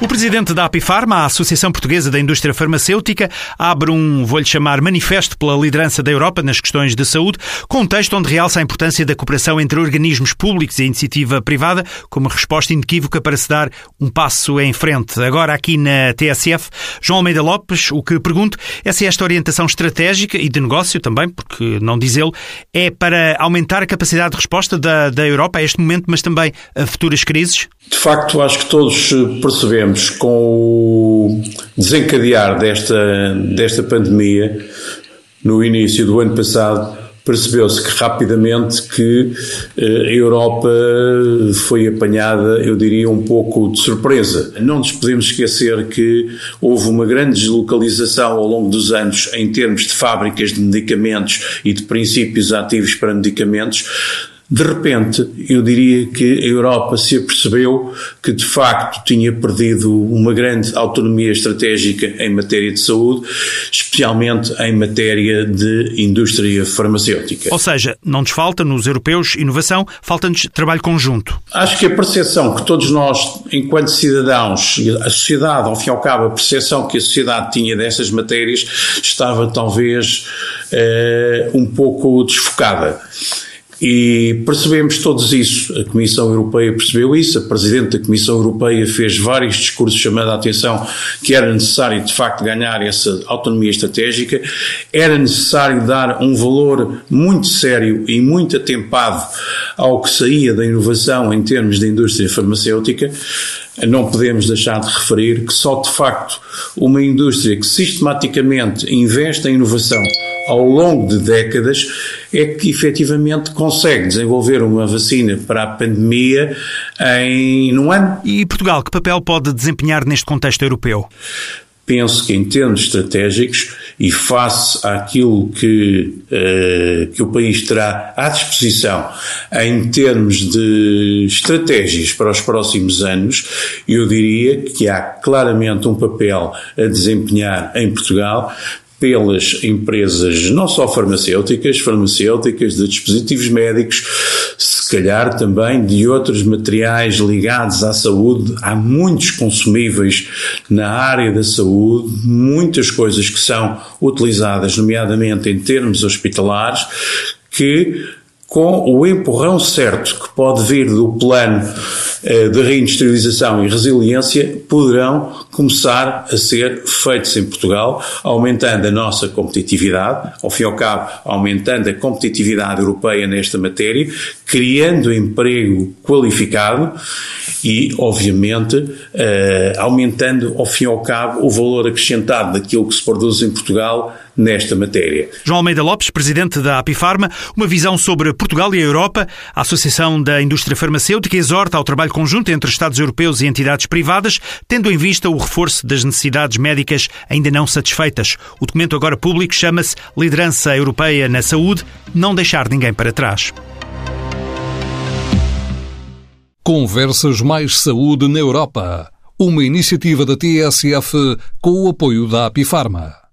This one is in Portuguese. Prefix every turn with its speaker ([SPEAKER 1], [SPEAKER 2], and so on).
[SPEAKER 1] O presidente da Apifarma, a Associação Portuguesa da Indústria Farmacêutica, abre um, vou-lhe chamar, manifesto pela liderança da Europa nas questões de saúde, com um texto onde realça a importância da cooperação entre organismos públicos e iniciativa privada, como resposta inequívoca para se dar um passo em frente. Agora, aqui na TSF, João Almeida Lopes, o que pergunto é se esta orientação estratégica e de negócio também, porque não diz ele, é para aumentar a capacidade de resposta da, da Europa a este momento, mas também a futuras crises?
[SPEAKER 2] De facto, acho que todos percebemos com o desencadear desta, desta pandemia, no início do ano passado, percebeu-se que rapidamente que eh, a Europa foi apanhada, eu diria, um pouco de surpresa. Não nos podemos esquecer que houve uma grande deslocalização ao longo dos anos em termos de fábricas de medicamentos e de princípios ativos para medicamentos de repente, eu diria que a Europa se apercebeu que de facto tinha perdido uma grande autonomia estratégica em matéria de saúde, especialmente em matéria de indústria farmacêutica.
[SPEAKER 1] Ou seja, não nos falta nos europeus inovação, falta-nos trabalho conjunto.
[SPEAKER 2] Acho que a percepção que todos nós, enquanto cidadãos, a sociedade, ao fim e ao cabo, a percepção que a sociedade tinha dessas matérias estava talvez eh, um pouco desfocada. E percebemos todos isso. A Comissão Europeia percebeu isso, a Presidente da Comissão Europeia fez vários discursos chamando a atenção que era necessário, de facto, ganhar essa autonomia estratégica, era necessário dar um valor muito sério e muito atempado ao que saía da inovação em termos de indústria farmacêutica. Não podemos deixar de referir que só, de facto, uma indústria que sistematicamente investe em inovação ao longo de décadas é que efetivamente consegue desenvolver uma vacina para a pandemia em num ano.
[SPEAKER 1] E Portugal, que papel pode desempenhar neste contexto europeu?
[SPEAKER 2] penso que em termos estratégicos e face àquilo que, uh, que o país terá à disposição em termos de estratégias para os próximos anos, eu diria que há claramente um papel a desempenhar em Portugal pelas empresas não só farmacêuticas, farmacêuticas, de dispositivos médicos, se calhar também de outros materiais ligados à saúde. Há muitos consumíveis na área da saúde, muitas coisas que são utilizadas, nomeadamente em termos hospitalares, que com o empurrão certo que pode vir do plano eh, de reindustrialização e resiliência, poderão começar a ser feitos em Portugal, aumentando a nossa competitividade, ao fim e ao cabo, aumentando a competitividade europeia nesta matéria, criando emprego qualificado e, obviamente, eh, aumentando, ao fim e ao cabo, o valor acrescentado daquilo que se produz em Portugal nesta matéria.
[SPEAKER 1] João Almeida Lopes, presidente da Apifarma, uma visão sobre Portugal e a Europa. A Associação da Indústria Farmacêutica exorta ao trabalho conjunto entre Estados europeus e entidades privadas, tendo em vista o reforço das necessidades médicas ainda não satisfeitas. O documento agora público chama-se Liderança Europeia na Saúde, não deixar ninguém para trás.
[SPEAKER 3] Conversas Mais Saúde na Europa. Uma iniciativa da TSF com o apoio da Apifarma.